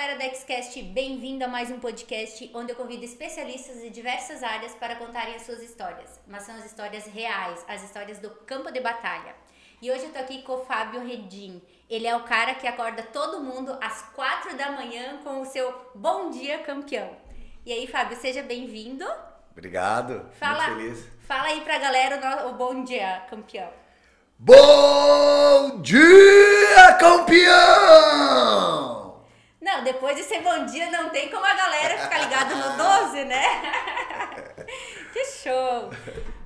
galera da Xcast, bem-vindo a mais um podcast onde eu convido especialistas de diversas áreas para contarem as suas histórias. Mas são as histórias reais, as histórias do campo de batalha. E hoje eu tô aqui com o Fábio Redim. Ele é o cara que acorda todo mundo às quatro da manhã com o seu Bom Dia Campeão. E aí, Fábio, seja bem-vindo. Obrigado, Fala, muito feliz. fala aí pra galera o, o Bom Dia Campeão. Bom dia, campeão! Não, depois de ser bom dia, não tem como a galera ficar ligada no 12, né? que show!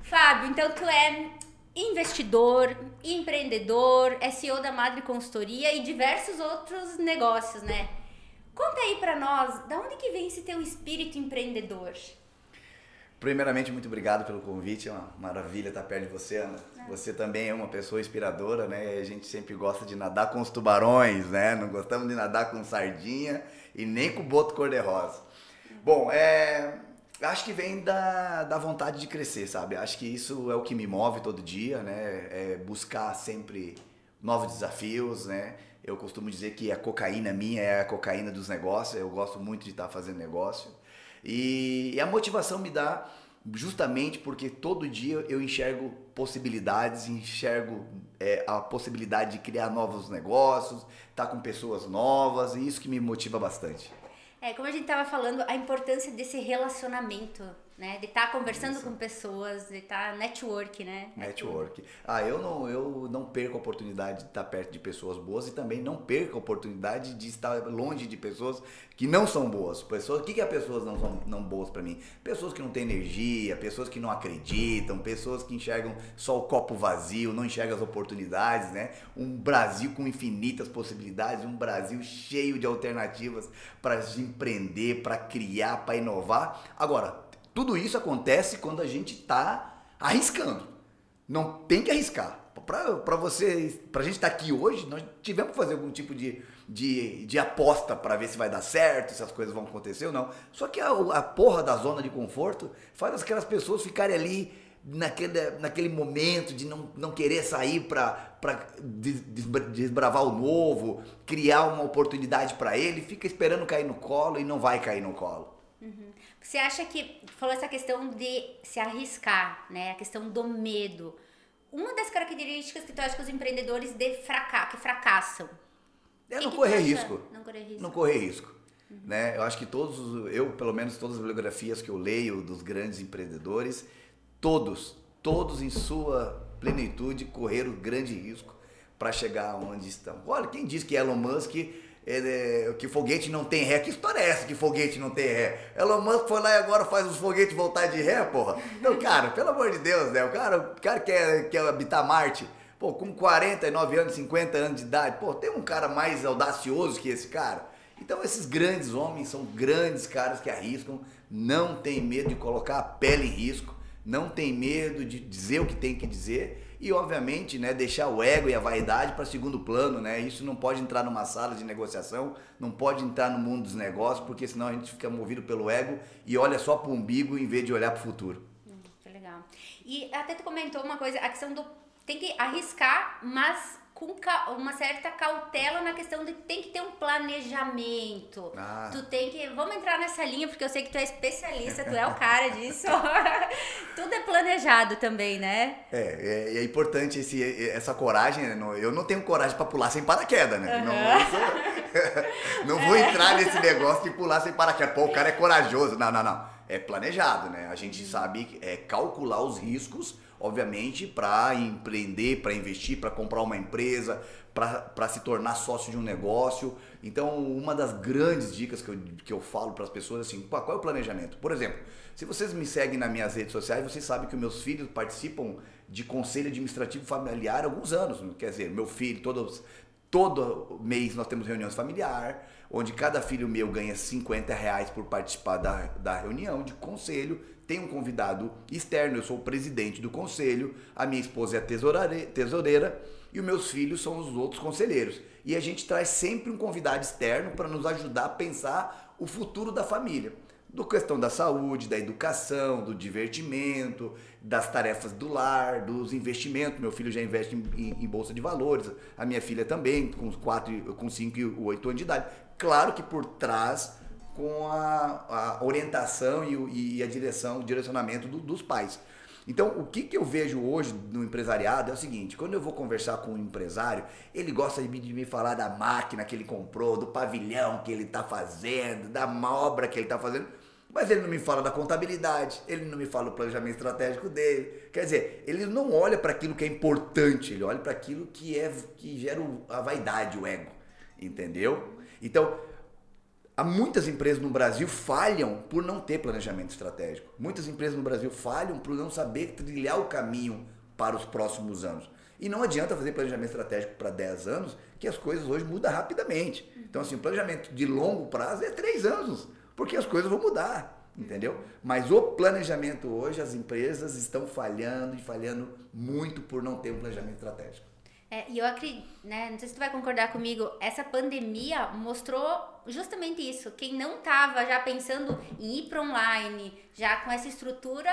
Fábio, então tu é investidor, empreendedor, SEO da Madre Consultoria e diversos outros negócios, né? Conta aí pra nós, da onde que vem esse teu espírito empreendedor? Primeiramente, muito obrigado pelo convite. É uma maravilha estar perto de você, Ana. Você também é uma pessoa inspiradora, né? A gente sempre gosta de nadar com os tubarões, né? Não gostamos de nadar com sardinha e nem com boto cor-de-rosa. Bom, é, acho que vem da, da vontade de crescer, sabe? Acho que isso é o que me move todo dia, né? É buscar sempre novos desafios, né? Eu costumo dizer que a cocaína minha é a cocaína dos negócios. Eu gosto muito de estar fazendo negócio. E, e a motivação me dá justamente porque todo dia eu enxergo possibilidades, enxergo é, a possibilidade de criar novos negócios, estar tá com pessoas novas, e isso que me motiva bastante. É, como a gente estava falando, a importância desse relacionamento né? De estar tá conversando Isso. com pessoas, de estar tá network, né? Network. Ah, eu não, eu não perco a oportunidade de estar perto de pessoas boas e também não perco a oportunidade de estar longe de pessoas que não são boas. Pessoas, o que, que as pessoas não são não boas para mim? Pessoas que não têm energia, pessoas que não acreditam, pessoas que enxergam só o copo vazio, não enxergam as oportunidades, né? Um Brasil com infinitas possibilidades, um Brasil cheio de alternativas para empreender, para criar, para inovar. Agora, tudo isso acontece quando a gente está arriscando. Não tem que arriscar. Para você, para a gente estar tá aqui hoje, nós tivemos que fazer algum tipo de, de, de aposta para ver se vai dar certo, se as coisas vão acontecer ou não. Só que a, a porra da zona de conforto faz aquelas pessoas ficarem ali naquele, naquele momento de não, não querer sair para desbravar o novo, criar uma oportunidade para ele, fica esperando cair no colo e não vai cair no colo. Uhum. Você acha que falou essa questão de se arriscar, né? A questão do medo. Uma das características que tu acha que os empreendedores de fraca que fracassam. É não, correr risco. não correr risco. Não correr risco. Uhum. Né? Eu acho que todos, eu pelo menos todas as biografias que eu leio dos grandes empreendedores, todos, todos em sua plenitude correram grande risco para chegar onde estão. Olha, quem diz que Elon Musk ele, que foguete não tem ré. Que história é essa que foguete não tem ré? Elon Musk foi lá e agora faz os foguetes voltar de ré, porra? Então, cara, pelo amor de Deus, né? O cara, o cara quer, quer habitar Marte. Pô, com 49 anos, 50 anos de idade, pô, tem um cara mais audacioso que esse cara? Então, esses grandes homens são grandes caras que arriscam, não tem medo de colocar a pele em risco, não tem medo de dizer o que tem que dizer e obviamente, né, deixar o ego e a vaidade para segundo plano, né? Isso não pode entrar numa sala de negociação, não pode entrar no mundo dos negócios, porque senão a gente fica movido pelo ego e olha só para o umbigo em vez de olhar para o futuro. Hum, que legal. E até tu comentou uma coisa, a questão do tem que arriscar, mas com uma certa cautela na questão de tem que ter um planejamento. Ah. Tu tem que. Vamos entrar nessa linha, porque eu sei que tu é especialista, tu é o cara disso. Tudo é planejado também, né? É, é, é importante esse, essa coragem. Né? Eu não tenho coragem para pular sem paraquedas, né? Uhum. Não, não vou entrar nesse negócio de pular sem paraquedas. Pô, o cara é corajoso. Não, não, não. É planejado, né? A gente sabe é calcular os riscos obviamente, para empreender, para investir, para comprar uma empresa, para se tornar sócio de um negócio. Então, uma das grandes dicas que eu, que eu falo para as pessoas é assim, qual é o planejamento? Por exemplo, se vocês me seguem nas minhas redes sociais, vocês sabem que meus filhos participam de conselho administrativo familiar há alguns anos. Quer dizer, meu filho, todos, todo mês nós temos reuniões familiar, onde cada filho meu ganha 50 reais por participar da, da reunião de conselho tem um convidado externo, eu sou o presidente do conselho, a minha esposa é a tesoureira e os meus filhos são os outros conselheiros. E a gente traz sempre um convidado externo para nos ajudar a pensar o futuro da família. Do questão da saúde, da educação, do divertimento, das tarefas do lar, dos investimentos. Meu filho já investe em, em, em bolsa de valores, a minha filha também, com 4, com 5 e 8 anos de idade. Claro que por trás com a, a orientação e, e, a direção, o direcionamento do, dos pais. Então, o que, que eu vejo hoje no empresariado é o seguinte: quando eu vou conversar com um empresário, ele gosta de me, de me falar da máquina que ele comprou, do pavilhão que ele está fazendo, da obra que ele está fazendo, mas ele não me fala da contabilidade, ele não me fala do planejamento estratégico dele. Quer dizer, ele não olha para aquilo que é importante, ele olha para aquilo que é que gera a vaidade, o ego, entendeu? Então, Há muitas empresas no Brasil falham por não ter planejamento estratégico. Muitas empresas no Brasil falham por não saber trilhar o caminho para os próximos anos. E não adianta fazer planejamento estratégico para 10 anos, que as coisas hoje mudam rapidamente. Então, assim, o planejamento de longo prazo é 3 anos, porque as coisas vão mudar, entendeu? Mas o planejamento hoje, as empresas estão falhando e falhando muito por não ter um planejamento estratégico. É, e eu acredito, né, não sei se tu vai concordar comigo, essa pandemia mostrou justamente isso. Quem não estava já pensando em ir para online, já com essa estrutura,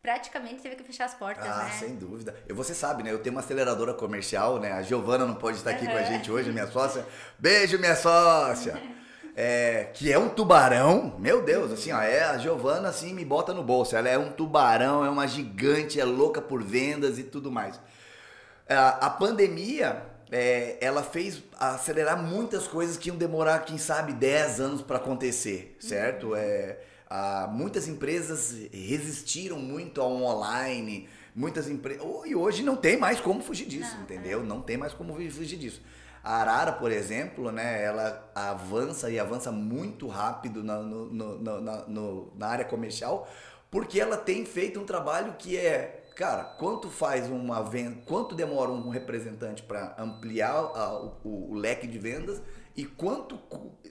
praticamente teve que fechar as portas, ah, né? sem dúvida. E você sabe, né? Eu tenho uma aceleradora comercial, né? A Giovana não pode estar aqui uhum. com a gente hoje, minha sócia. Beijo, minha sócia! É, que é um tubarão, meu Deus, assim, ó, é, a Giovana assim me bota no bolso. Ela é um tubarão, é uma gigante, é louca por vendas e tudo mais. É, a pandemia, é, ela fez acelerar muitas coisas que iam demorar, quem sabe, 10 anos para acontecer, certo? Uhum. É, a, muitas empresas resistiram muito ao online, muitas empresas. E hoje não tem mais como fugir disso, não, entendeu? É. Não tem mais como fugir disso. A Arara, por exemplo, né, ela avança e avança muito rápido na, no, no, na, no, na área comercial, porque ela tem feito um trabalho que é Cara, quanto faz uma venda, quanto demora um representante para ampliar a, o, o, leque de vendas e quanto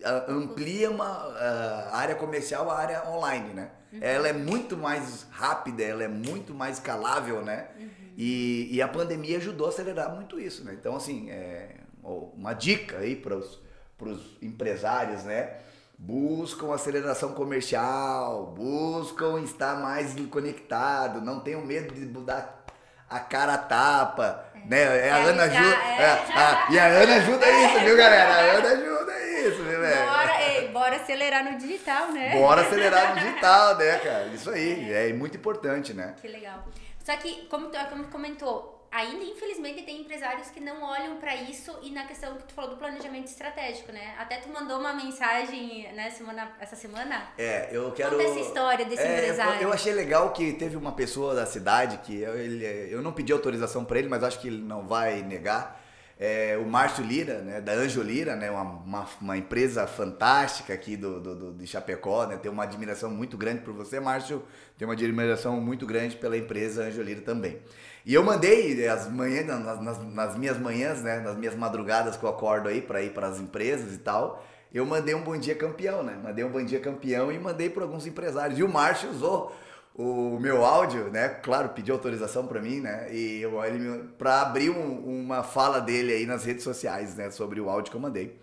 a, amplia uma a área comercial, a área online, né? Uhum. Ela é muito mais rápida, ela é muito mais escalável, né? Uhum. E, e, a pandemia ajudou a acelerar muito isso, né? Então, assim, é uma dica aí para os empresários, né? buscam aceleração comercial, buscam estar mais conectado, não tenham medo de mudar a cara a tapa, é. né? É, a Ana ajuda. É. É, e a Ana ajuda isso, viu, galera? A Ana ajuda isso, viu, velho? Bora, ei, bora acelerar no digital, né? Bora acelerar no digital, né, cara? Isso aí, é muito importante, né? Que legal. Só que, como tu, como tu comentou, ainda infelizmente tem empresários que não olham para isso e na questão que tu falou do planejamento estratégico, né? Até tu mandou uma mensagem né, semana, essa semana. É, eu quero. Conta essa história desse é, empresário. Eu achei legal que teve uma pessoa da cidade que eu, ele, eu não pedi autorização para ele, mas acho que ele não vai negar. É, o Márcio Lira, né, da Anjo Lira, né, uma, uma, uma empresa fantástica aqui do, do, do, de Chapecó, né, tenho uma admiração muito grande por você, Márcio, tenho uma admiração muito grande pela empresa Anjo Lira também. E eu mandei as manhãs, nas, nas, nas, minhas manhãs, né, nas minhas madrugadas que eu acordo aí para ir para as empresas e tal, eu mandei um bom dia campeão, né? Mandei um bom dia campeão e mandei para alguns empresários. E o Márcio usou o meu áudio, né? Claro, pediu autorização para mim, né? E eu, ele para abrir um, uma fala dele aí nas redes sociais, né? Sobre o áudio que eu mandei.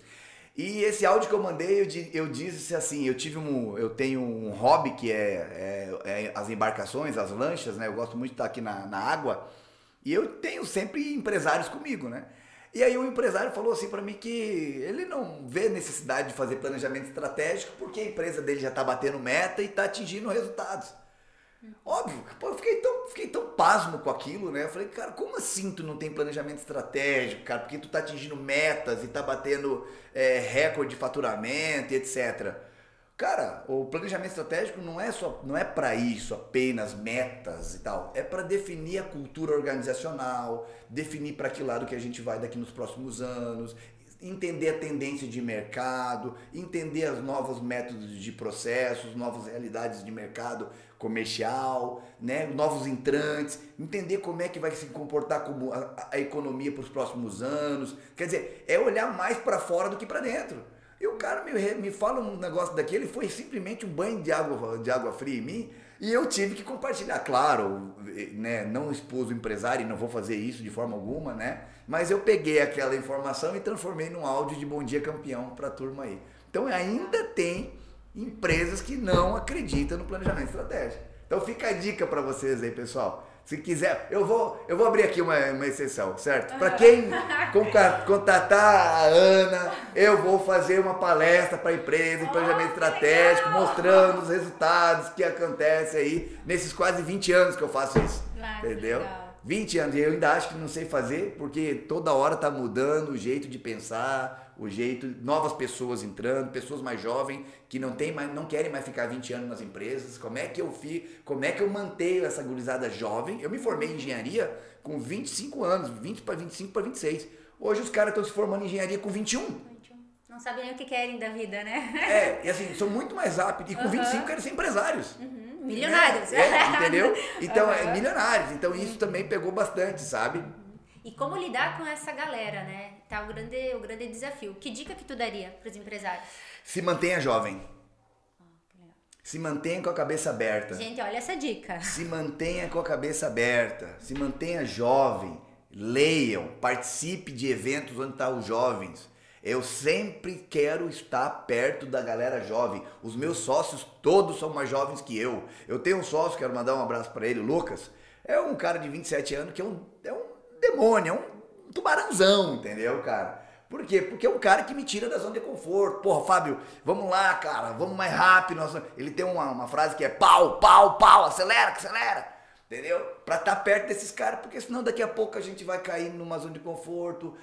E esse áudio que eu mandei, eu, eu disse assim, eu tive um, eu tenho um hobby que é, é, é, as embarcações, as lanchas, né? Eu gosto muito de estar aqui na, na água e eu tenho sempre empresários comigo, né? E aí o empresário falou assim para mim que ele não vê necessidade de fazer planejamento estratégico porque a empresa dele já está batendo meta e está atingindo resultados. Óbvio, pô, eu fiquei tão, fiquei tão pasmo com aquilo, né? Eu falei, cara, como assim tu não tem planejamento estratégico, cara? Porque tu tá atingindo metas e tá batendo é, recorde de faturamento e etc. Cara, o planejamento estratégico não é só não é para isso, apenas metas e tal. É para definir a cultura organizacional, definir para que lado que a gente vai daqui nos próximos anos, entender a tendência de mercado, entender os novos métodos de processos, novas realidades de mercado comercial, né, novos entrantes, entender como é que vai se comportar como a, a economia para os próximos anos. Quer dizer, é olhar mais para fora do que para dentro. E o cara me, me fala um negócio daquele, foi simplesmente um banho de água, de água fria em mim, e eu tive que compartilhar. Claro, né, não expus o empresário e não vou fazer isso de forma alguma, né? Mas eu peguei aquela informação e transformei num áudio de Bom Dia Campeão para a turma aí. Então ainda tem empresas que não acreditam no planejamento estratégico. Então fica a dica para vocês aí, pessoal. Se quiser, eu vou, eu vou abrir aqui uma, uma exceção, certo? Para quem contatar a Ana, eu vou fazer uma palestra para a empresa em planejamento estratégico, mostrando os resultados que acontecem aí nesses quase 20 anos que eu faço isso. entendeu? 20 anos, e eu ainda acho que não sei fazer, porque toda hora está mudando o jeito de pensar, o jeito, novas pessoas entrando, pessoas mais jovens que não tem mais, não querem mais ficar 20 anos nas empresas. Como é que eu fico, como é que eu mantenho essa gurizada jovem? Eu me formei em engenharia com 25 anos, 20 para 25 para 26. Hoje os caras estão se formando em engenharia com 21. Não sabem nem o que querem da vida, né? É, e assim, são muito mais rápidos. E com uhum. 25 querem ser empresários. Uhum. Milionários. É, é, entendeu? Então, uhum. é, milionários. Então, isso também pegou bastante, sabe? E como lidar com essa galera, né? Tá o grande, o grande desafio. Que dica que tu daria para os empresários? Se mantenha jovem. Ah, Se mantenha com a cabeça aberta. Gente, olha essa dica. Se mantenha com a cabeça aberta. Se mantenha jovem. Leiam. Participe de eventos onde estão tá os jovens. Eu sempre quero estar perto da galera jovem. Os meus sócios todos são mais jovens que eu. Eu tenho um sócio, quero mandar um abraço para ele, Lucas. É um cara de 27 anos que é um, é um demônio, é um tubarãozão, entendeu, cara? Por quê? Porque é um cara que me tira da zona de conforto. Porra, Fábio, vamos lá, cara, vamos mais rápido. Ele tem uma, uma frase que é pau, pau, pau, acelera, acelera. Entendeu? Pra estar tá perto desses caras, porque senão daqui a pouco a gente vai cair numa zona de conforto.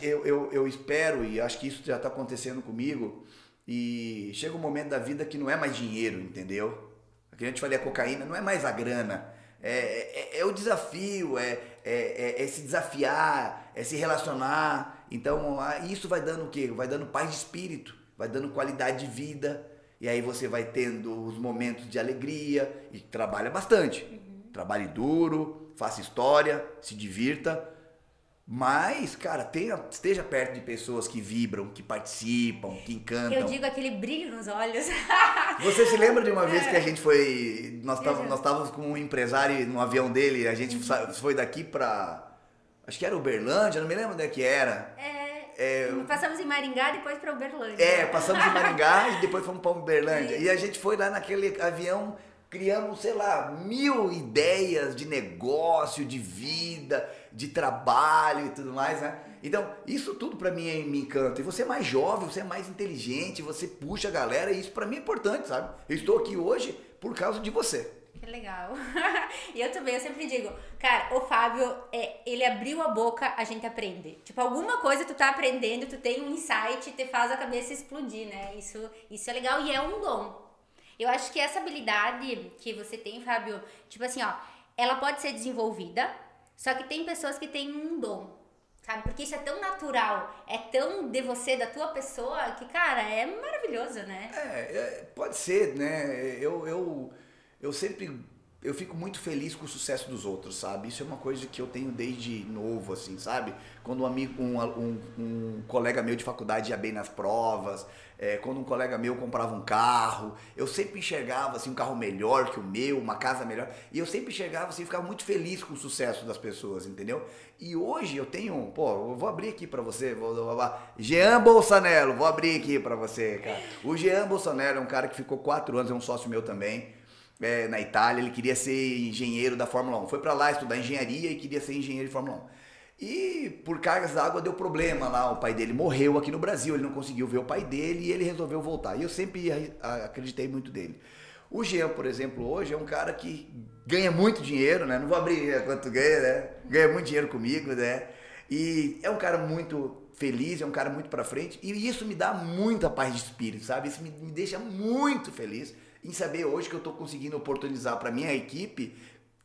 Eu, eu, eu espero, e acho que isso já está acontecendo comigo, e chega um momento da vida que não é mais dinheiro, entendeu? Aqui a gente falei a cocaína, não é mais a grana. É, é, é o desafio, é, é, é, se desafiar, é se relacionar. Então, isso vai dando o quê? Vai dando paz de espírito, vai dando qualidade de vida. E aí você vai tendo os momentos de alegria e trabalha bastante. Uhum. Trabalhe duro, faça história, se divirta mas, cara, tenha, esteja perto de pessoas que vibram, que participam, que encantam. Eu digo aquele brilho nos olhos. Você se lembra de uma vez que a gente foi. Nós estávamos com um empresário no avião dele, a gente uhum. foi daqui pra. Acho que era Uberlândia, não me lembro onde é que era. É. É, passamos em Maringá depois para Uberlândia. É, passamos em Maringá e depois fomos para Uberlândia. E a gente foi lá naquele avião criamos, sei lá, mil ideias de negócio, de vida, de trabalho e tudo mais, né? Então, isso tudo para mim me encanta. E você é mais jovem, você é mais inteligente, você puxa a galera, e isso para mim é importante, sabe? Eu estou aqui hoje por causa de você. Que legal. e eu também, eu sempre digo, cara, o Fábio, é, ele abriu a boca, a gente aprende. Tipo, alguma coisa tu tá aprendendo, tu tem um insight, te faz a cabeça explodir, né? Isso, isso é legal e é um dom. Eu acho que essa habilidade que você tem, Fábio, tipo assim, ó, ela pode ser desenvolvida, só que tem pessoas que têm um dom, sabe? Porque isso é tão natural, é tão de você, da tua pessoa, que, cara, é maravilhoso, né? É, é pode ser, né? Eu, eu, eu sempre eu fico muito feliz com o sucesso dos outros, sabe? Isso é uma coisa que eu tenho desde novo, assim, sabe? Quando um amigo, um, um, um colega meu de faculdade ia bem nas provas, é, quando um colega meu comprava um carro, eu sempre enxergava assim um carro melhor que o meu, uma casa melhor, e eu sempre enxergava assim, ficava muito feliz com o sucesso das pessoas, entendeu? E hoje eu tenho, pô, eu vou abrir aqui para você, vou, vou, vou, Jean Bolsonaro, vou abrir aqui para você, cara. O Jean Bolsonaro é um cara que ficou quatro anos, é um sócio meu também é, na Itália, ele queria ser engenheiro da Fórmula 1. Foi para lá estudar engenharia e queria ser engenheiro de Fórmula 1. E por cargas d'água deu problema lá, o pai dele morreu aqui no Brasil, ele não conseguiu ver o pai dele e ele resolveu voltar. E eu sempre acreditei muito dele. O Jean, por exemplo, hoje é um cara que ganha muito dinheiro, né? Não vou abrir quanto ganha, né? Ganha muito dinheiro comigo, né? E é um cara muito feliz, é um cara muito para frente. E isso me dá muita paz de espírito, sabe? Isso me, me deixa muito feliz em saber hoje que eu estou conseguindo oportunizar para minha equipe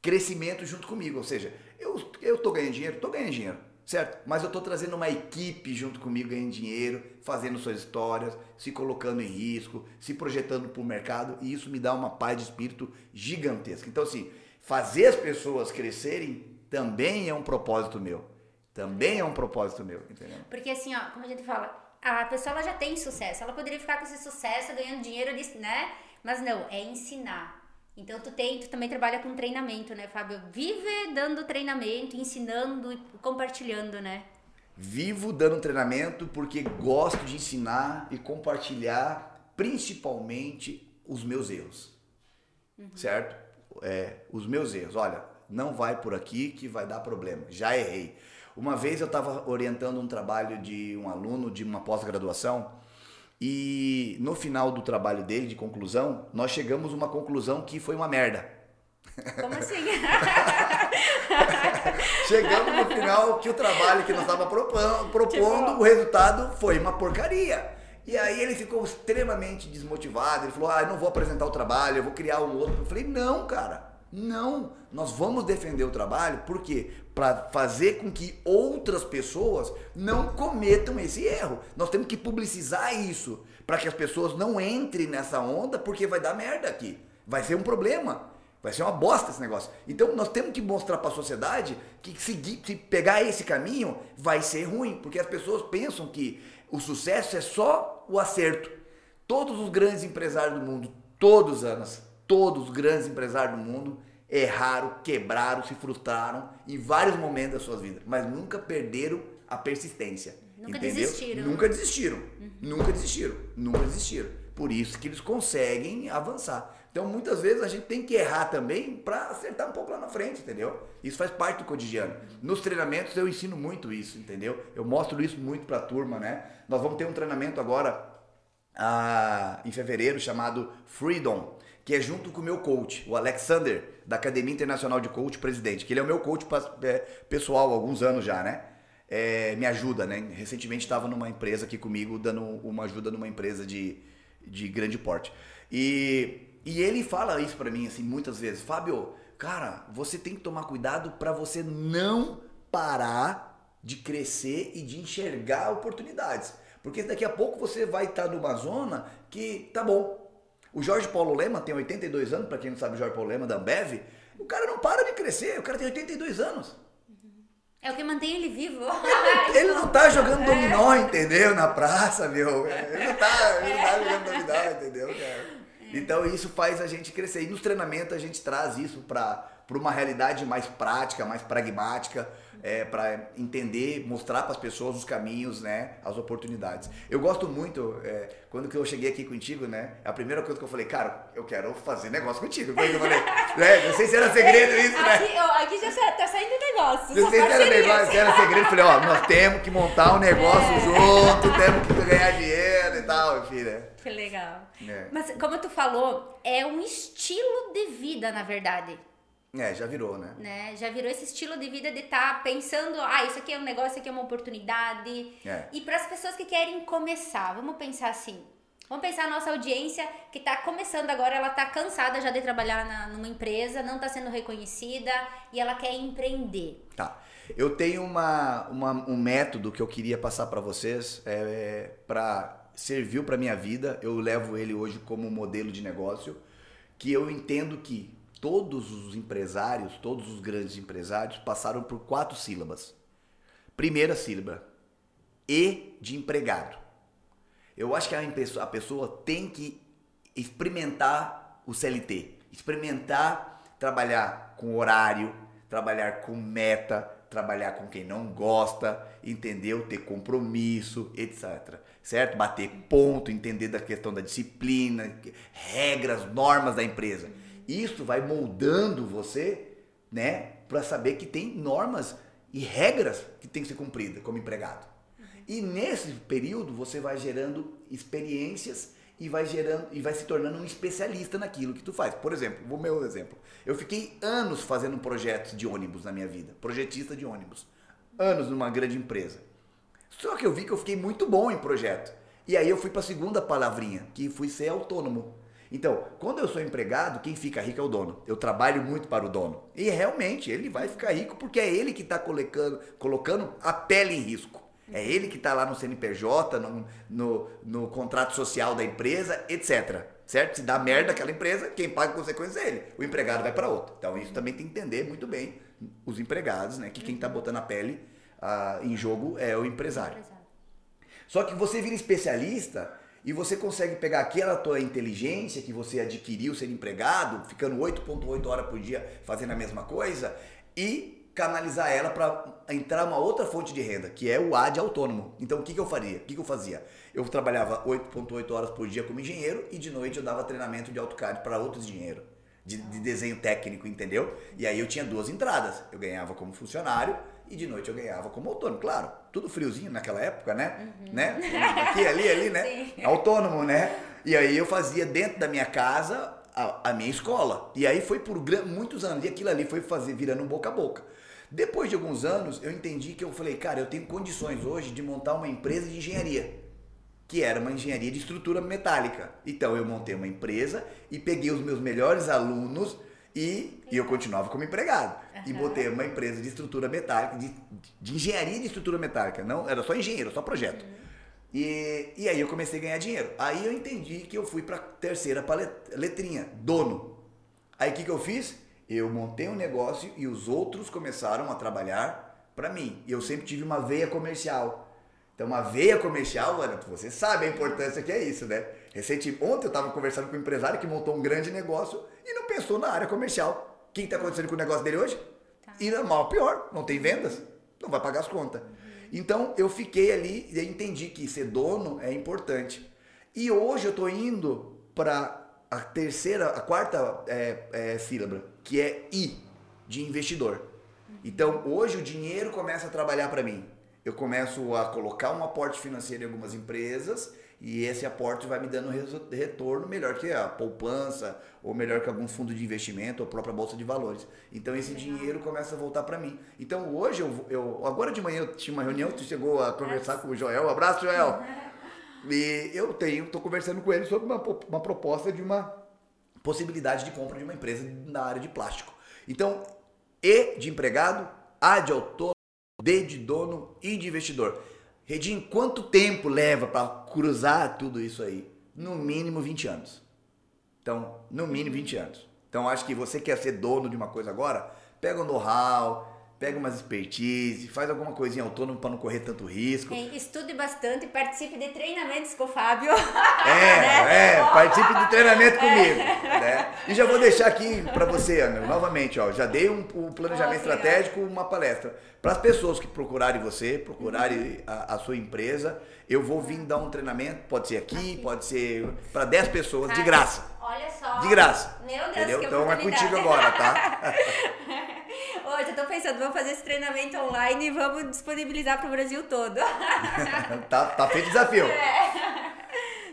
crescimento junto comigo. Ou seja, eu estou ganhando dinheiro, estou ganhando dinheiro, certo? Mas eu estou trazendo uma equipe junto comigo ganhando dinheiro, fazendo suas histórias, se colocando em risco, se projetando para o mercado e isso me dá uma paz de espírito gigantesca. Então, assim, fazer as pessoas crescerem também é um propósito meu. Também é um propósito meu, entendeu? Porque assim, ó, como a gente fala, a pessoa ela já tem sucesso, ela poderia ficar com esse sucesso ganhando dinheiro, né? Mas não, é ensinar. Então tu tem, tu também trabalha com treinamento, né, Fábio? Vive dando treinamento, ensinando e compartilhando, né? Vivo dando treinamento porque gosto de ensinar e compartilhar principalmente os meus erros. Uhum. Certo? É, os meus erros. Olha, não vai por aqui que vai dar problema. Já errei. Uma vez eu estava orientando um trabalho de um aluno de uma pós-graduação e no final do trabalho dele, de conclusão, nós chegamos a uma conclusão que foi uma merda. Como assim? chegamos no final que o trabalho que nós estávamos propondo, propondo tipo... o resultado foi uma porcaria. E aí ele ficou extremamente desmotivado. Ele falou: Ah, eu não vou apresentar o trabalho, eu vou criar um outro. Eu falei: Não, cara. Não, nós vamos defender o trabalho, por quê? Para fazer com que outras pessoas não cometam esse erro. Nós temos que publicizar isso, para que as pessoas não entrem nessa onda, porque vai dar merda aqui. Vai ser um problema. Vai ser uma bosta esse negócio. Então nós temos que mostrar para a sociedade que seguir, se pegar esse caminho vai ser ruim, porque as pessoas pensam que o sucesso é só o acerto. Todos os grandes empresários do mundo, todos os anos, todos os grandes empresários do mundo erraram, quebraram, se frustraram em vários momentos das suas vidas, mas nunca perderam a persistência. Nunca entendeu? desistiram. Nunca desistiram. Uhum. Nunca desistiram. Nunca desistiram. Por isso que eles conseguem avançar. Então, muitas vezes a gente tem que errar também para acertar um pouco lá na frente, entendeu? Isso faz parte do cotidiano. Nos treinamentos eu ensino muito isso, entendeu? Eu mostro isso muito para a turma, né? Nós vamos ter um treinamento agora ah, em fevereiro chamado Freedom que é junto com o meu coach, o Alexander, da Academia Internacional de Coach, presidente, que ele é o meu coach é, pessoal há alguns anos já, né? É, me ajuda, né? Recentemente estava numa empresa aqui comigo, dando uma ajuda numa empresa de, de grande porte. E, e ele fala isso para mim, assim, muitas vezes. Fábio, cara, você tem que tomar cuidado para você não parar de crescer e de enxergar oportunidades. Porque daqui a pouco você vai estar tá numa zona que, tá bom, o Jorge Paulo Lema tem 82 anos, para quem não sabe, o Jorge Paulo Lema da Ambev. O cara não para de crescer, o cara tem 82 anos. É o que mantém ele vivo. ele não tá jogando dominó, entendeu? Na praça, meu. Ele não tá, ele não tá jogando dominó, entendeu, cara? Então isso faz a gente crescer. E nos treinamentos a gente traz isso para uma realidade mais prática, mais pragmática é, para entender, mostrar para as pessoas os caminhos, né, as oportunidades. Eu gosto muito, é, quando que eu cheguei aqui contigo, né, a primeira coisa que eu falei, cara, eu quero fazer negócio contigo. Foi eu falei, né, não sei se era segredo isso, né? Aqui, aqui já tá saindo negócio. Não sei se era negócio, se era segredo. Eu falei, ó, nós temos que montar um negócio é. junto, temos que ganhar dinheiro e tal, enfim, né. Que legal. É. Mas como tu falou, é um estilo de vida, na verdade. É, já virou, né? né? Já virou esse estilo de vida de estar tá pensando, ah, isso aqui é um negócio, isso aqui é uma oportunidade. É. E para as pessoas que querem começar, vamos pensar assim. Vamos pensar a nossa audiência que está começando agora, ela está cansada já de trabalhar na, numa empresa, não está sendo reconhecida e ela quer empreender. Tá. Eu tenho uma, uma um método que eu queria passar para vocês, é, é para serviu para minha vida. Eu levo ele hoje como modelo de negócio, que eu entendo que todos os empresários, todos os grandes empresários passaram por quatro sílabas. Primeira sílaba, E de empregado. Eu acho que a pessoa tem que experimentar o CLT, experimentar trabalhar com horário, trabalhar com meta, trabalhar com quem não gosta, entendeu? Ter compromisso, etc. Certo? Bater ponto, entender da questão da disciplina, regras, normas da empresa. Isso vai moldando você, né, para saber que tem normas e regras que tem que ser cumpridas como empregado. E nesse período você vai gerando experiências e vai gerando e vai se tornando um especialista naquilo que tu faz. Por exemplo, o meu exemplo. Eu fiquei anos fazendo projetos de ônibus na minha vida, projetista de ônibus. Anos numa grande empresa. Só que eu vi que eu fiquei muito bom em projeto. E aí eu fui para a segunda palavrinha, que fui ser autônomo. Então, quando eu sou empregado, quem fica rico é o dono. Eu trabalho muito para o dono. E realmente, ele vai ficar rico porque é ele que está colocando, colocando a pele em risco. É ele que está lá no CNPJ, no, no, no, contrato social da empresa, etc. Certo? Se dá merda aquela empresa, quem paga a consequência é ele. O empregado vai para outro. Então, isso também tem que entender muito bem os empregados, né? Que quem está botando a pele uh, em jogo é o empresário. Só que você vira especialista e você consegue pegar aquela tua inteligência que você adquiriu sendo empregado, ficando 8.8 horas por dia fazendo a mesma coisa, e canalizar ela para entrar uma outra fonte de renda, que é o AD autônomo. Então o que, que eu faria? O que, que eu fazia? Eu trabalhava 8.8 horas por dia como engenheiro e de noite eu dava treinamento de AutoCAD para outros engenheiros. De, de, desenho técnico, entendeu? E aí eu tinha duas entradas. Eu ganhava como funcionário e de noite eu ganhava como autônomo. Claro, tudo friozinho naquela época, né? Uhum. né? Aqui, ali, ali, né? Sim. Autônomo, né? E aí eu fazia dentro da minha casa a, a minha escola. E aí foi por muitos anos. E aquilo ali foi fazer virando um boca a boca. Depois de alguns anos, eu entendi que eu falei, cara, eu tenho condições hoje de montar uma empresa de engenharia que era uma engenharia de estrutura metálica. Então eu montei uma empresa e peguei os meus melhores alunos e, e eu continuava como empregado. E botei uma empresa de estrutura metálica, de, de, engenharia de estrutura metálica. Não, era só engenheiro, só projeto. Uhum. E, e aí eu comecei a ganhar dinheiro. Aí eu entendi que eu fui para terceira letrinha, dono. Aí o que, que eu fiz? Eu montei um negócio e os outros começaram a trabalhar para mim. E eu sempre tive uma veia comercial. Então, uma veia comercial, mano, você sabe a importância que é isso, né? Recente, ontem eu estava conversando com um empresário que montou um grande negócio e não pensou na área comercial. O que está acontecendo com o negócio dele hoje? Tá. E mal pior, não tem vendas, não vai pagar as contas. Uhum. Então, eu fiquei ali e entendi que ser dono é importante. E hoje eu estou indo para a terceira, a quarta é, é, sílaba, que é I, de investidor. Uhum. Então, hoje o dinheiro começa a trabalhar para mim eu começo a colocar um aporte financeiro em algumas empresas e esse aporte vai me dando retorno melhor que a poupança, ou melhor que algum fundo de investimento, ou a própria bolsa de valores. Então esse dinheiro começa a voltar para mim. Então hoje eu, eu, agora de manhã eu tinha uma reunião, tu chegou a conversar com o Joel, um abraço Joel. E eu tenho, estou conversando com ele sobre uma, uma proposta de uma possibilidade de compra de uma empresa na área de plástico. Então, E de empregado, A de autônomo, D de dono e de investidor. Redinho, quanto tempo leva para cruzar tudo isso aí? No mínimo 20 anos. Então, no mínimo 20 anos. Então, acho que você quer ser dono de uma coisa agora, pega o know-how, pega umas expertise, faz alguma coisinha autônoma para não correr tanto risco. É, estude bastante, participe de treinamentos com o Fábio. É, né? é, participe de treinamento é. comigo. Né? E já vou deixar aqui para você, Ana, novamente, ó, já dei um, um planejamento oh, estratégico, uma palestra. Para as pessoas que procurarem você, procurarem uhum. a, a, sua empresa, eu vou vir dar um treinamento, pode ser aqui, aqui. pode ser para 10 pessoas, de graça. Olha só. De graça. Meu Deus, entendeu? Então é contigo agora, tá? Eu tô pensando, vamos fazer esse treinamento online e vamos disponibilizar pro Brasil todo. tá, tá feito desafio. É.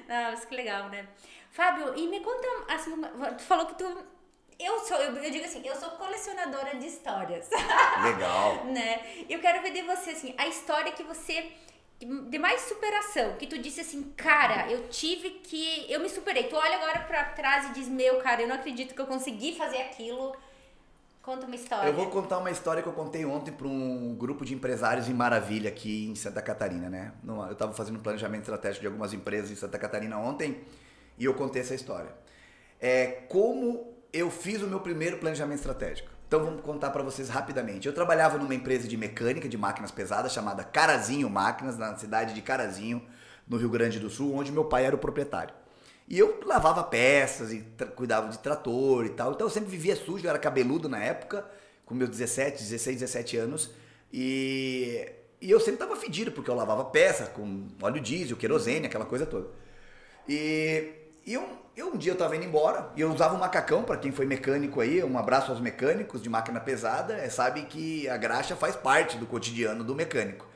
Não, isso que legal, né? Fábio, e me conta, assim, tu falou que tu eu sou, eu, eu, digo assim, eu sou colecionadora de histórias. Legal. né? Eu quero ver de você, assim, a história que você. De mais superação, que tu disse assim, cara, eu tive que. Eu me superei. Tu olha agora pra trás e diz, meu, cara, eu não acredito que eu consegui fazer aquilo. Conta uma história. Eu vou contar uma história que eu contei ontem para um grupo de empresários em Maravilha, aqui em Santa Catarina, né? Eu estava fazendo um planejamento estratégico de algumas empresas em Santa Catarina ontem e eu contei essa história. É como eu fiz o meu primeiro planejamento estratégico. Então vamos contar para vocês rapidamente. Eu trabalhava numa empresa de mecânica de máquinas pesadas chamada Carazinho Máquinas, na cidade de Carazinho, no Rio Grande do Sul, onde meu pai era o proprietário. E eu lavava peças e cuidava de trator e tal. Então eu sempre vivia sujo, eu era cabeludo na época, com meus 17, 16, 17 anos. E, e eu sempre tava fedido, porque eu lavava peça com óleo diesel, querosene, aquela coisa toda. E, e eu, eu, um dia eu tava indo embora e eu usava um macacão, para quem foi mecânico aí, um abraço aos mecânicos de máquina pesada, é, sabe que a graxa faz parte do cotidiano do mecânico.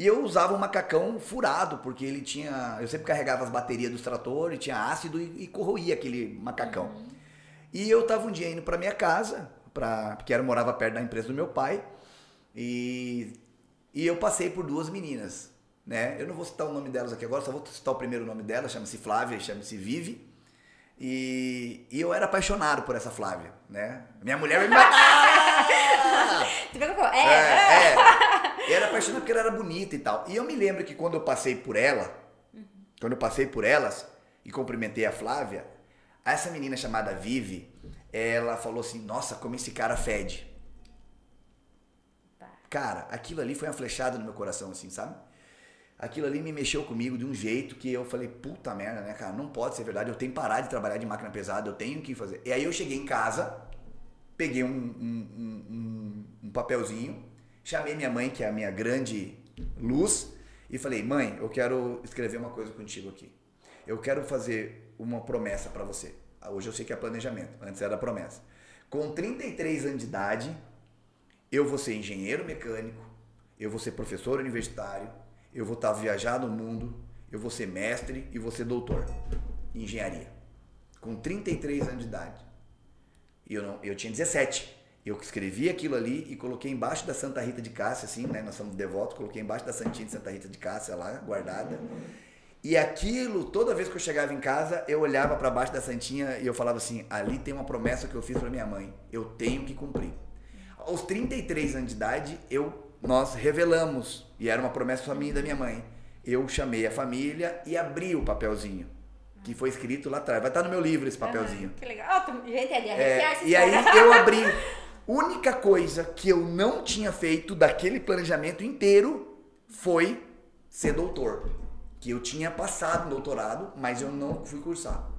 E eu usava um macacão furado, porque ele tinha. Eu sempre carregava as baterias dos tratores, tinha ácido e, e corroía aquele macacão. Uhum. E eu tava um dia indo para minha casa, pra, porque eu morava perto da empresa do meu pai, e, e eu passei por duas meninas. Né? Eu não vou citar o nome delas aqui agora, só vou citar o primeiro nome dela, chama-se Flávia, chama-se Vive. E, e, eu era apaixonado por essa Flávia, né? Minha mulher me matava! é, é. Eu era apaixonado porque ela era bonita e tal. E eu me lembro que quando eu passei por ela, uhum. quando eu passei por elas e cumprimentei a Flávia, essa menina chamada Vivi, ela falou assim: Nossa, como esse cara fede. Cara, aquilo ali foi uma flechada no meu coração, assim, sabe? Aquilo ali me mexeu comigo de um jeito que eu falei, puta merda, né, cara? Não pode ser verdade, eu tenho que parar de trabalhar de máquina pesada, eu tenho que fazer. E aí eu cheguei em casa, peguei um, um, um um papelzinho, chamei minha mãe, que é a minha grande luz, e falei: "Mãe, eu quero escrever uma coisa contigo aqui. Eu quero fazer uma promessa para você. Hoje eu sei que é planejamento, antes era promessa. Com 33 anos de idade, eu vou ser engenheiro mecânico, eu vou ser professor universitário, eu vou estar viajar no mundo, eu vou ser mestre e vou ser doutor em engenharia. Com 33 anos de idade. E eu, não, eu tinha 17. Eu escrevi aquilo ali e coloquei embaixo da Santa Rita de Cássia, assim, né? Nós somos devotos, coloquei embaixo da Santinha de Santa Rita de Cássia lá, guardada. E aquilo, toda vez que eu chegava em casa, eu olhava para baixo da Santinha e eu falava assim: ali tem uma promessa que eu fiz para minha mãe, eu tenho que cumprir. Aos 33 anos de idade, eu nós revelamos, e era uma promessa para mim e da minha mãe. Eu chamei a família e abri o papelzinho que foi escrito lá atrás. Vai estar no meu livro esse papelzinho. Uhum, que legal. Oh, gente, é de é, E aí eu abri. Única coisa que eu não tinha feito daquele planejamento inteiro foi ser doutor. Que eu tinha passado doutorado, mas eu não fui cursar.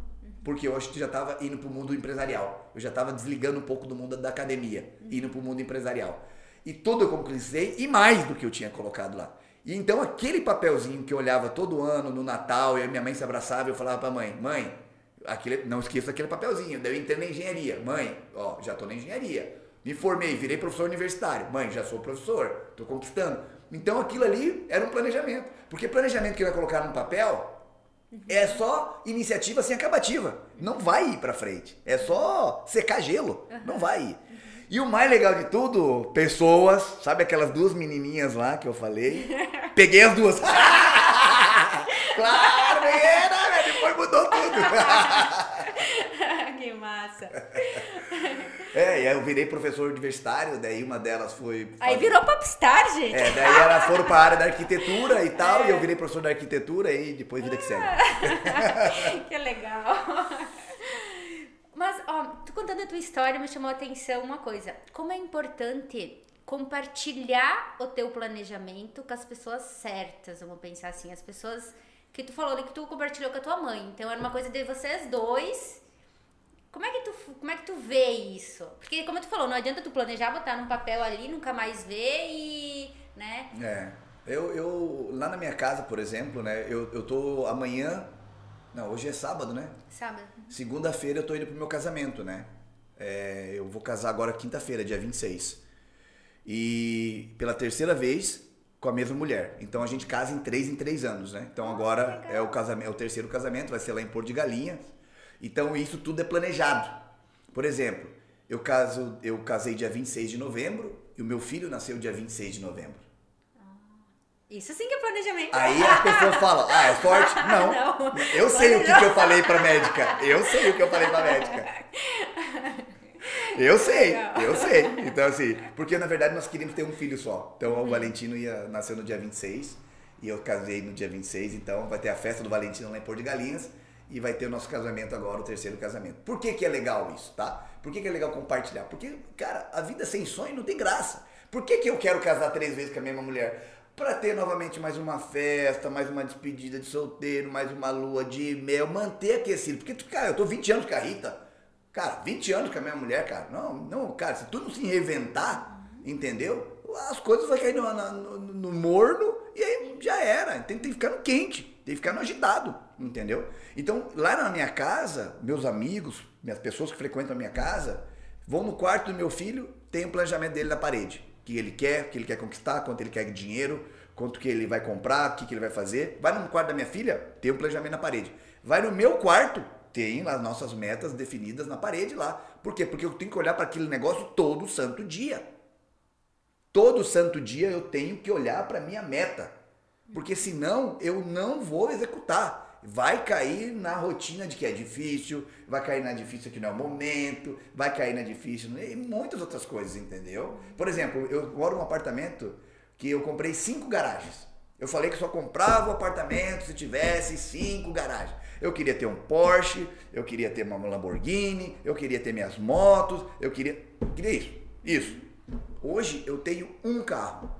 Porque eu acho que já estava indo para o mundo empresarial. Eu já estava desligando um pouco do mundo da academia, indo para o mundo empresarial. E tudo eu concluí e mais do que eu tinha colocado lá. E então aquele papelzinho que eu olhava todo ano no Natal e a minha mãe se abraçava e eu falava para a mãe, mãe, aquele, não esqueça aquele papelzinho. Daí eu entrei na engenharia. Mãe, ó, já estou na engenharia. Me formei, virei professor universitário. Mãe, já sou professor, estou conquistando. Então aquilo ali era um planejamento. Porque planejamento que vai colocar no papel é só iniciativa sem acabativa. Não vai ir para frente. É só secar gelo. Não vai ir. E o mais legal de tudo, pessoas, sabe aquelas duas menininhas lá que eu falei? Peguei as duas. claro, era, depois mudou tudo. que massa. É, e aí eu virei professor universitário, daí uma delas foi. Aí virou popstar, gente. É, daí elas foram para a área da arquitetura e tal, é. e eu virei professor da arquitetura e depois vida que segue. que legal. Mas, ó, tu contando a tua história me chamou a atenção uma coisa. Como é importante compartilhar o teu planejamento com as pessoas certas, vamos pensar assim, as pessoas que tu falou que tu compartilhou com a tua mãe. Então era uma coisa de vocês dois. Como é que tu, como é que tu vê isso? Porque como tu falou, não adianta tu planejar, botar num papel ali, nunca mais ver e, né? É. Eu, eu lá na minha casa, por exemplo, né, eu, eu tô amanhã não, hoje é sábado, né? Sábado. Segunda-feira eu tô indo pro meu casamento, né? É, eu vou casar agora quinta-feira, dia 26. E pela terceira vez com a mesma mulher. Então a gente casa em três em três anos, né? Então agora é o casamento, é o terceiro casamento, vai ser lá em Porto de Galinhas. Então isso tudo é planejado. Por exemplo, eu caso, eu casei dia 26 de novembro e o meu filho nasceu dia 26 de novembro. Isso sim que é planejamento. Aí as pessoas falam, ah, é sorte? Não. não. Eu sei o que, que eu falei pra médica. Eu sei o que eu falei pra médica. Eu sei, eu sei. Então, assim, porque na verdade nós queríamos ter um filho só. Então o uhum. Valentino ia nascer no dia 26 e eu casei no dia 26, então vai ter a festa do Valentino lá em Porto de Galinhas e vai ter o nosso casamento agora, o terceiro casamento. Por que, que é legal isso, tá? Por que, que é legal compartilhar? Porque, cara, a vida sem sonho não tem graça. Por que, que eu quero casar três vezes com a mesma mulher? para ter novamente mais uma festa, mais uma despedida de solteiro, mais uma lua de mel, manter aquecido. Porque, cara, eu tô 20 anos com a Rita. Cara, 20 anos com a minha mulher, cara. Não, não, cara, se tu não se reinventar, entendeu? As coisas vão cair no, no, no, morno e aí já era. Tem, tem que ficar no quente, tem que ficar no agitado, entendeu? Então, lá na minha casa, meus amigos, minhas pessoas que frequentam a minha casa, vão no quarto do meu filho, tem o um planejamento dele na parede que ele quer, que ele quer conquistar, quanto ele quer de dinheiro, quanto que ele vai comprar, o que, que ele vai fazer. Vai no quarto da minha filha, tem um planejamento na parede. Vai no meu quarto, tem as nossas metas definidas na parede lá. Por quê? Porque eu tenho que olhar para aquele negócio todo santo dia. Todo santo dia eu tenho que olhar para minha meta. Porque senão eu não vou executar vai cair na rotina de que é difícil, vai cair na difícil que não é o momento, vai cair na difícil e muitas outras coisas, entendeu? Por exemplo, eu moro num apartamento que eu comprei cinco garagens. Eu falei que só comprava o apartamento se tivesse cinco garagens. Eu queria ter um Porsche, eu queria ter uma Lamborghini, eu queria ter minhas motos, eu queria. queria isso. Isso. Hoje eu tenho um carro.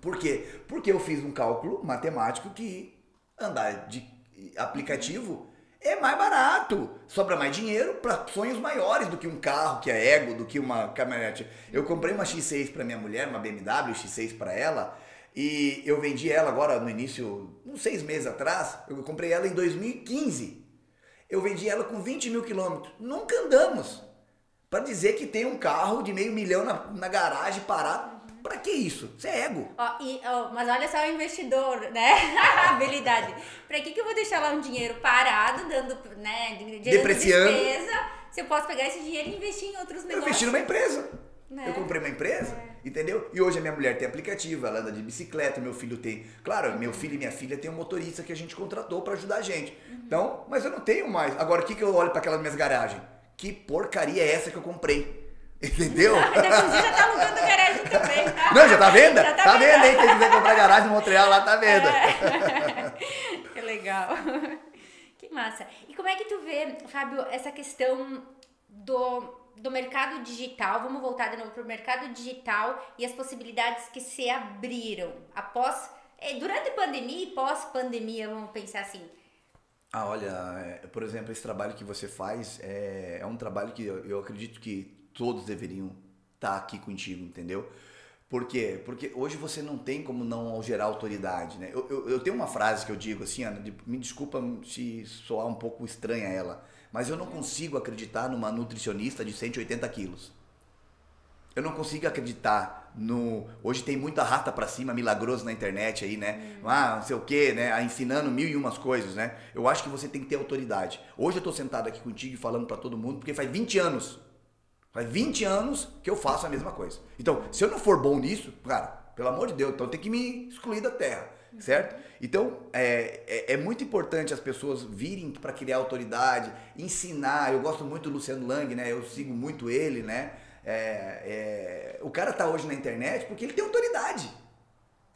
Por quê? Porque eu fiz um cálculo matemático que andar de aplicativo é mais barato. Sobra mais dinheiro para sonhos maiores do que um carro, que é ego, do que uma caminhonete. Eu comprei uma X6 para minha mulher, uma BMW X6 para ela, e eu vendi ela agora no início, uns seis meses atrás. Eu comprei ela em 2015. Eu vendi ela com 20 mil quilômetros. Nunca andamos. Para dizer que tem um carro de meio milhão na, na garagem parado. Pra que isso? Isso é ego. Ó, e, ó, mas olha só o investidor, né? habilidade. Pra que, que eu vou deixar lá um dinheiro parado, dando, né? Depreciando. despesa, se eu posso pegar esse dinheiro e investir em outros negócios? Eu investi numa empresa. Né? Eu comprei uma empresa, É. entendeu? E hoje a minha mulher tem aplicativo, ela anda de bicicleta, meu filho tem. Claro, meu filho e minha filha tem um motorista que a gente contratou para ajudar a gente. Uhum. Então, mas eu não tenho mais. Agora, o que, que eu olho para aquelas minhas garagens? Que porcaria é essa que eu comprei? Entendeu? Inclusive já tá alugando garagem também, tá? Não, já tá vendo? Já tá, vendo, hein? Quem quiser comprar garagem no Montreal lá, tá vendo. É. que legal. Que massa. E como é que tu vê, Fábio, essa questão do, do mercado digital? Vamos voltar de novo pro mercado digital e as possibilidades que se abriram após, eh, durante a pandemia e pós-pandemia, vamos pensar assim. Ah, olha, é, por exemplo, esse trabalho que você faz é, é um trabalho que eu, eu acredito que todos deveriam estar aqui contigo, entendeu? Por quê? Porque hoje você não tem como não gerar autoridade, né? Eu, eu, eu tenho uma frase que eu digo assim, Ana, de- me desculpa se soar um pouco estranha ela, mas eu não consigo acreditar numa nutricionista de 180 quilos. Eu não consigo acreditar no. Hoje tem muita rata pra cima, milagroso na internet aí, né? Ah, não sei o quê, né? Ah, Ensinando mil e umas coisas, né? Eu acho que você tem que ter autoridade. Hoje eu tô sentado aqui contigo e falando pra todo mundo, porque faz 20 anos. Faz 20 anos que eu faço a mesma coisa. Então, se eu não for bom nisso, cara, pelo amor de Deus, então tem que me excluir da terra, certo? Então, é, é, é muito importante as pessoas virem para criar autoridade, ensinar. Eu gosto muito do Luciano Lang, né? Eu sigo muito ele, né? É, é, o cara tá hoje na internet porque ele tem autoridade.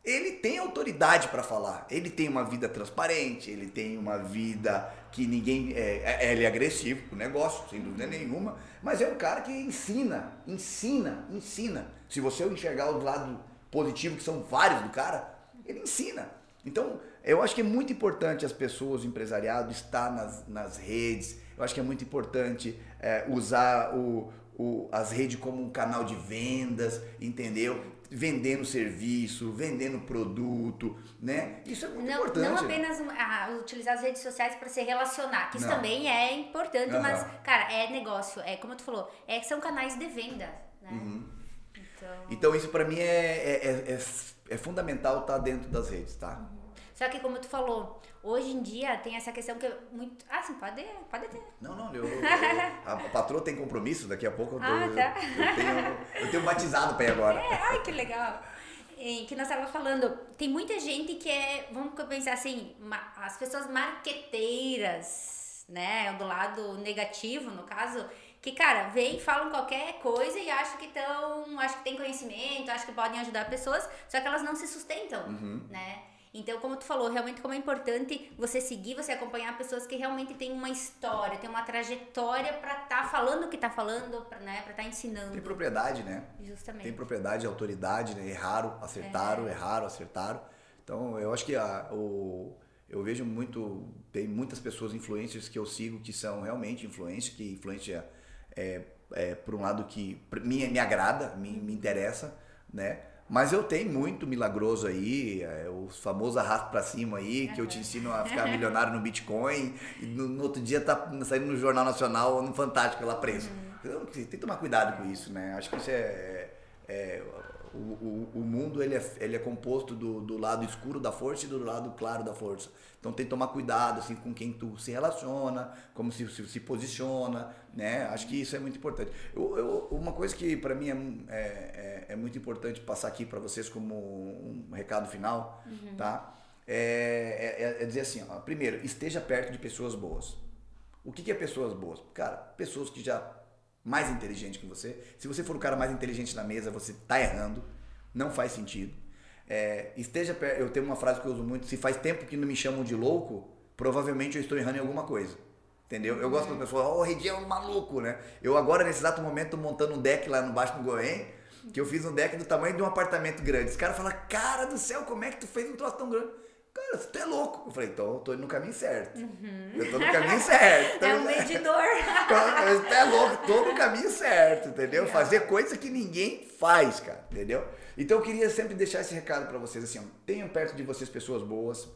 Ele tem autoridade para falar. Ele tem uma vida transparente, ele tem uma vida que ninguém. É, é- ele é agressivo pro negócio, sem dúvida nenhuma. Mas é um cara que ensina, ensina, ensina. Se você enxergar o lado positivo, que são vários do cara, ele ensina. Então, eu acho que é muito importante as pessoas, o empresariado, estar nas, nas redes. Eu acho que é muito importante é, usar o, o- as redes como um canal de vendas, entendeu? Vendendo serviço, vendendo produto, né? Isso é muito Não, importante. não apenas ah, utilizar as redes sociais para se relacionar, que isso Não. também é importante, Aham. mas, cara, é negócio, é como tu falou, é, são canais de venda, né? Uhum. Então, Então isso pra mim é, é, é, é- é fundamental estar dentro das redes, tá? Só que como tu falou, hoje em dia tem essa questão que é muito... Ah, sim, pode, pode ter. Não, não, eu, eu- a patroa tem compromisso, daqui a pouco eu, Ah, eu- tá. eu, tenho, eu tenho batizado pra ir agora. É, ai, que legal. E que nós estávamos falando, tem muita gente que é, vamos pensar assim, as pessoas marqueteiras, né, do lado negativo, no caso, que, cara, vem, falam qualquer coisa e acham que estão, acham que tem conhecimento, acham que podem ajudar pessoas, só que elas não se sustentam, né? Então, como tu falou, realmente como é importante você seguir, você acompanhar pessoas que realmente têm uma história, têm uma trajetória pra estar falando o que tá falando, pra, né, pra estar ensinando. Tem propriedade, né? Justamente. Tem propriedade, autoridade, né? Erraram, acertaram, erraram, acertaram. Então, eu acho que a, o, eu vejo muito, tem muitas pessoas influencers que eu sigo que são realmente influencers, que influência é, é por um lado que mim me agrada, me, me interessa, né? Mas eu tenho muito milagroso aí, é, os famosos arrasto pra cima aí, que eu te ensino a ficar milionário no Bitcoin, e no, no outro dia tá saindo no Jornal Nacional, no Fantástico lá preso. Então, tem que tomar cuidado com isso, né? Acho que isso é. é- o, o, o mundo ele é, ele é composto do, do lado escuro da força e do lado claro da força. Então tem que tomar cuidado assim, com quem tu se relaciona, como se, se, se posiciona, né? Acho que isso é muito importante. Eu, eu- uma coisa que para mim é, é, é- é muito importante passar aqui para vocês como um recado final, tá? É, é- é dizer assim, ó, primeiro, esteja perto de pessoas boas. O que, que é pessoas boas? Cara, pessoas que já mais inteligente que você. Se você for o cara mais inteligente na mesa, você tá errando. Não faz sentido. É, esteja. Eu tenho uma frase que eu uso muito: se faz tempo que não me chamam de louco, provavelmente eu estou errando em alguma coisa. Entendeu? Eu gosto quando a pessoa, ó, o Redi é um maluco, né? Eu agora, nesse exato momento, tô montando um deck lá no Baixo do Goém, que eu fiz um deck do tamanho de um apartamento grande. Os caras falam, cara do céu, como é que tu fez um troço tão grande? Cara, você é louco. Eu falei, então eu tô indo no caminho certo. Uhum. Eu tô no caminho certo. Então, é um medidor. Você é louco, tô no caminho certo, entendeu? Legal. Fazer coisa que ninguém faz, cara, entendeu? Então eu queria sempre deixar esse recado para vocês, assim, ó, tenham perto de vocês pessoas boas,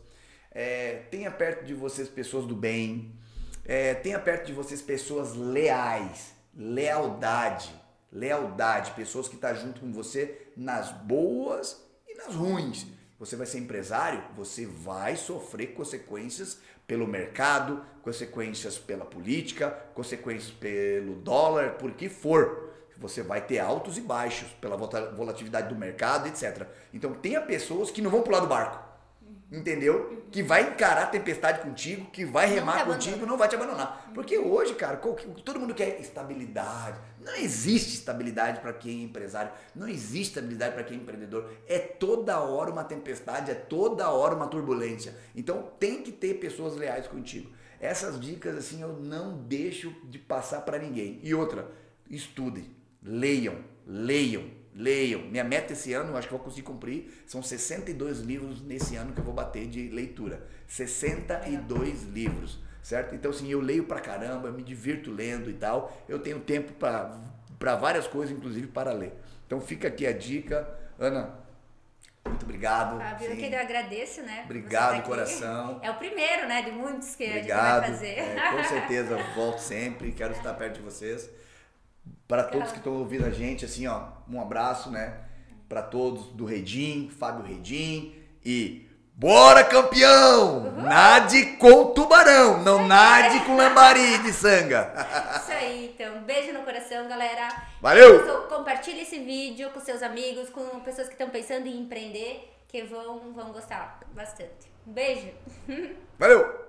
é, tenha perto de vocês pessoas do bem, é, tenha perto de vocês pessoas leais, lealdade, lealdade, pessoas que estão tá junto com você nas boas e nas ruins. Você vai ser empresário, você vai sofrer consequências pelo mercado, consequências pela política, consequências pelo dólar, por que for. Você vai ter altos e baixos pela volatilidade do mercado, etc. Então tenha pessoas que não vão pular do barco entendeu? Que vai encarar a tempestade contigo, que vai remar contigo, não vai te abandonar. Porque hoje, cara, todo mundo quer estabilidade. Não existe estabilidade para quem é empresário, não existe estabilidade para quem é empreendedor. É toda hora uma tempestade, é toda hora uma turbulência. Então tem que ter pessoas leais contigo. Essas dicas assim eu não deixo de passar para ninguém. E outra, estudem, leiam, leiam, leiam. Minha meta esse ano, acho que vou conseguir cumprir, são 62 livros nesse ano que eu vou bater de leitura. 62 livros, certo? Então, assim, eu leio pra caramba, me divirto lendo e tal. Eu tenho tempo para várias coisas, inclusive para ler. Então, fica aqui a dica. Ana, muito obrigado. Fábio, eu que eu agradeço, né? Obrigado, tá coração. É o primeiro, né, de muitos que obrigado. a gente vai fazer. É, com certeza, volto sempre, quero estar perto de vocês. Para todos que estão ouvindo a gente, assim, ó, um abraço, né? Para todos do Redim, Fábio Redim e Bora campeão! Uhum. Nade com tubarão, não nade com lambari de sanga. Isso aí, então. Beijo no coração, galera. Valeu! Compartilhe esse vídeo com seus amigos, com pessoas que estão pensando em empreender, que vão, vão gostar bastante. beijo! Valeu!